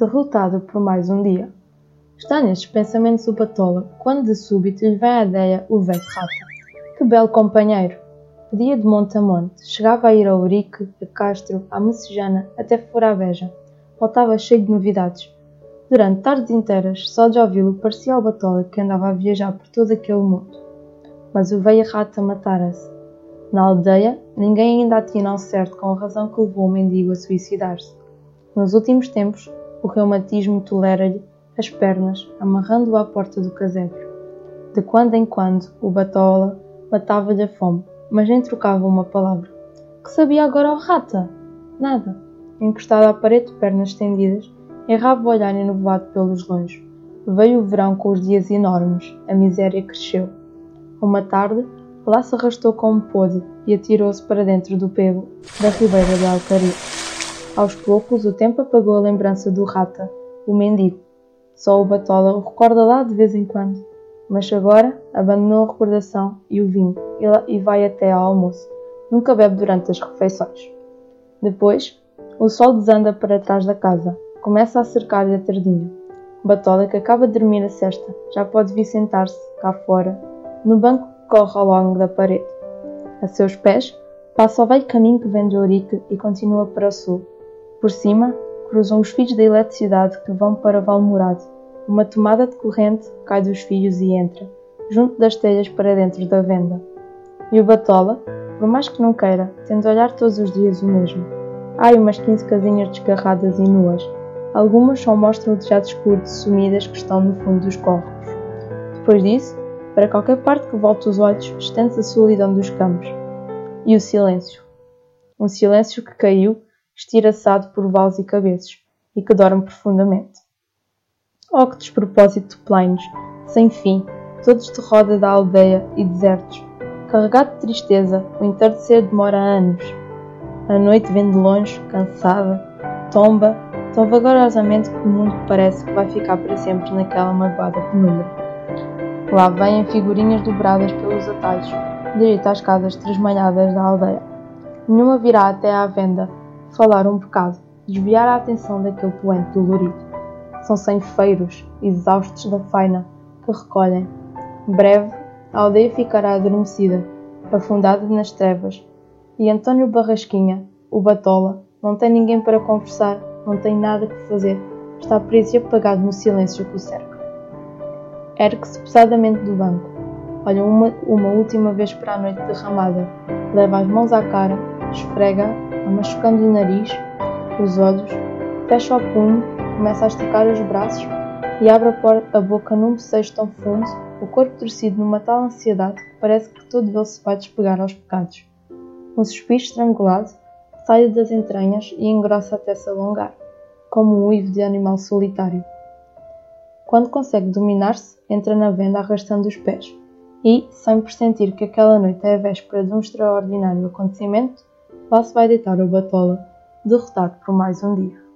derrotado por mais um dia. Está nestes pensamentos o Patola, quando de súbito lhe vem à ideia o velho Rata. Que belo companheiro! Pedia de monte a monte, chegava a ir ao Urique, a Castro, à Messejana, até fora a Beja. Voltava cheio de novidades. Durante tardes inteiras, só de ouvi-lo parecia ao Batola que andava a viajar por todo aquele mundo. Mas o velho Rata matara-se. Na aldeia, ninguém ainda atina ao certo com a razão que levou o mendigo a suicidar-se. Nos últimos tempos, o reumatismo tolera-lhe as pernas, amarrando-o à porta do casebre. De quando em quando, o Batola matava-lhe a fome, mas nem trocava uma palavra. Que sabia agora o rata? Nada. Encostado à parede de pernas estendidas, errava o olhar enevoado pelos longe. Veio o verão com os dias enormes, a miséria cresceu. Uma tarde, Lá se arrastou como pôde e atirou-se para dentro do pego da ribeira de Alcaria. Aos poucos, o tempo apagou a lembrança do rata, o mendigo. Só o Batola o recorda lá de vez em quando. Mas agora abandonou a recordação e o vinho e vai até ao almoço. Nunca bebe durante as refeições. Depois, o sol desanda para trás da casa. Começa a cercar-lhe a tardinha. Batola, que acaba de dormir a cesta, já pode vir sentar-se, cá fora, no banco corre ao longo da parede. A seus pés, passa o velho caminho que vem de Ourique e continua para o sul. Por cima, cruzam os fios da eletricidade que vão para Valmorado. Uma tomada de corrente cai dos fios e entra, junto das telhas para dentro da venda. E o Batola, por mais que não queira, tende a olhar todos os dias o mesmo. Há umas 15 casinhas desgarradas e nuas. Algumas só mostram o tejado escuro de sumidas que estão no fundo dos córregos. Depois disso, para qualquer parte que volte os olhos, estende-se a solidão dos campos. E o silêncio. Um silêncio que caiu, estiraçado por vales e cabeças, e que dorme profundamente. Oh, que despropósito de planos, sem fim, todos de roda da aldeia e desertos. Carregado de tristeza, o entardecer demora anos. A noite vem de longe, cansada, tomba, tão vagarosamente que o mundo parece que vai ficar para sempre naquela magoada penumbra. Lá vêm figurinhas dobradas pelos atalhos, direito às casas tresmalhadas da aldeia. Nenhuma virá até à venda, falar um bocado, desviar a atenção daquele poente dolorido. São sem feiros, exaustos da faina, que recolhem. Breve, a aldeia ficará adormecida, afundada nas trevas, e António Barrasquinha, o Batola, não tem ninguém para conversar, não tem nada que fazer, está preso e apagado no silêncio que o cerca. Ergue-se pesadamente do banco. Olha uma, uma última vez para a noite derramada. Leva as mãos à cara, esfrega, machucando o nariz, os olhos, fecha o punho, começa a esticar os braços e abre a boca num bocejo tão fundo, o corpo torcido numa tal ansiedade que parece que todo ele se vai despegar aos pecados. Um suspiro estrangulado sai das entranhas e engrossa até se alongar, como um uivo de animal solitário. Quando consegue dominar-se, entra na venda arrastando os pés e, sem pressentir que aquela noite é a véspera de um extraordinário acontecimento, lá se vai deitar o Batola, derrotado por mais um dia.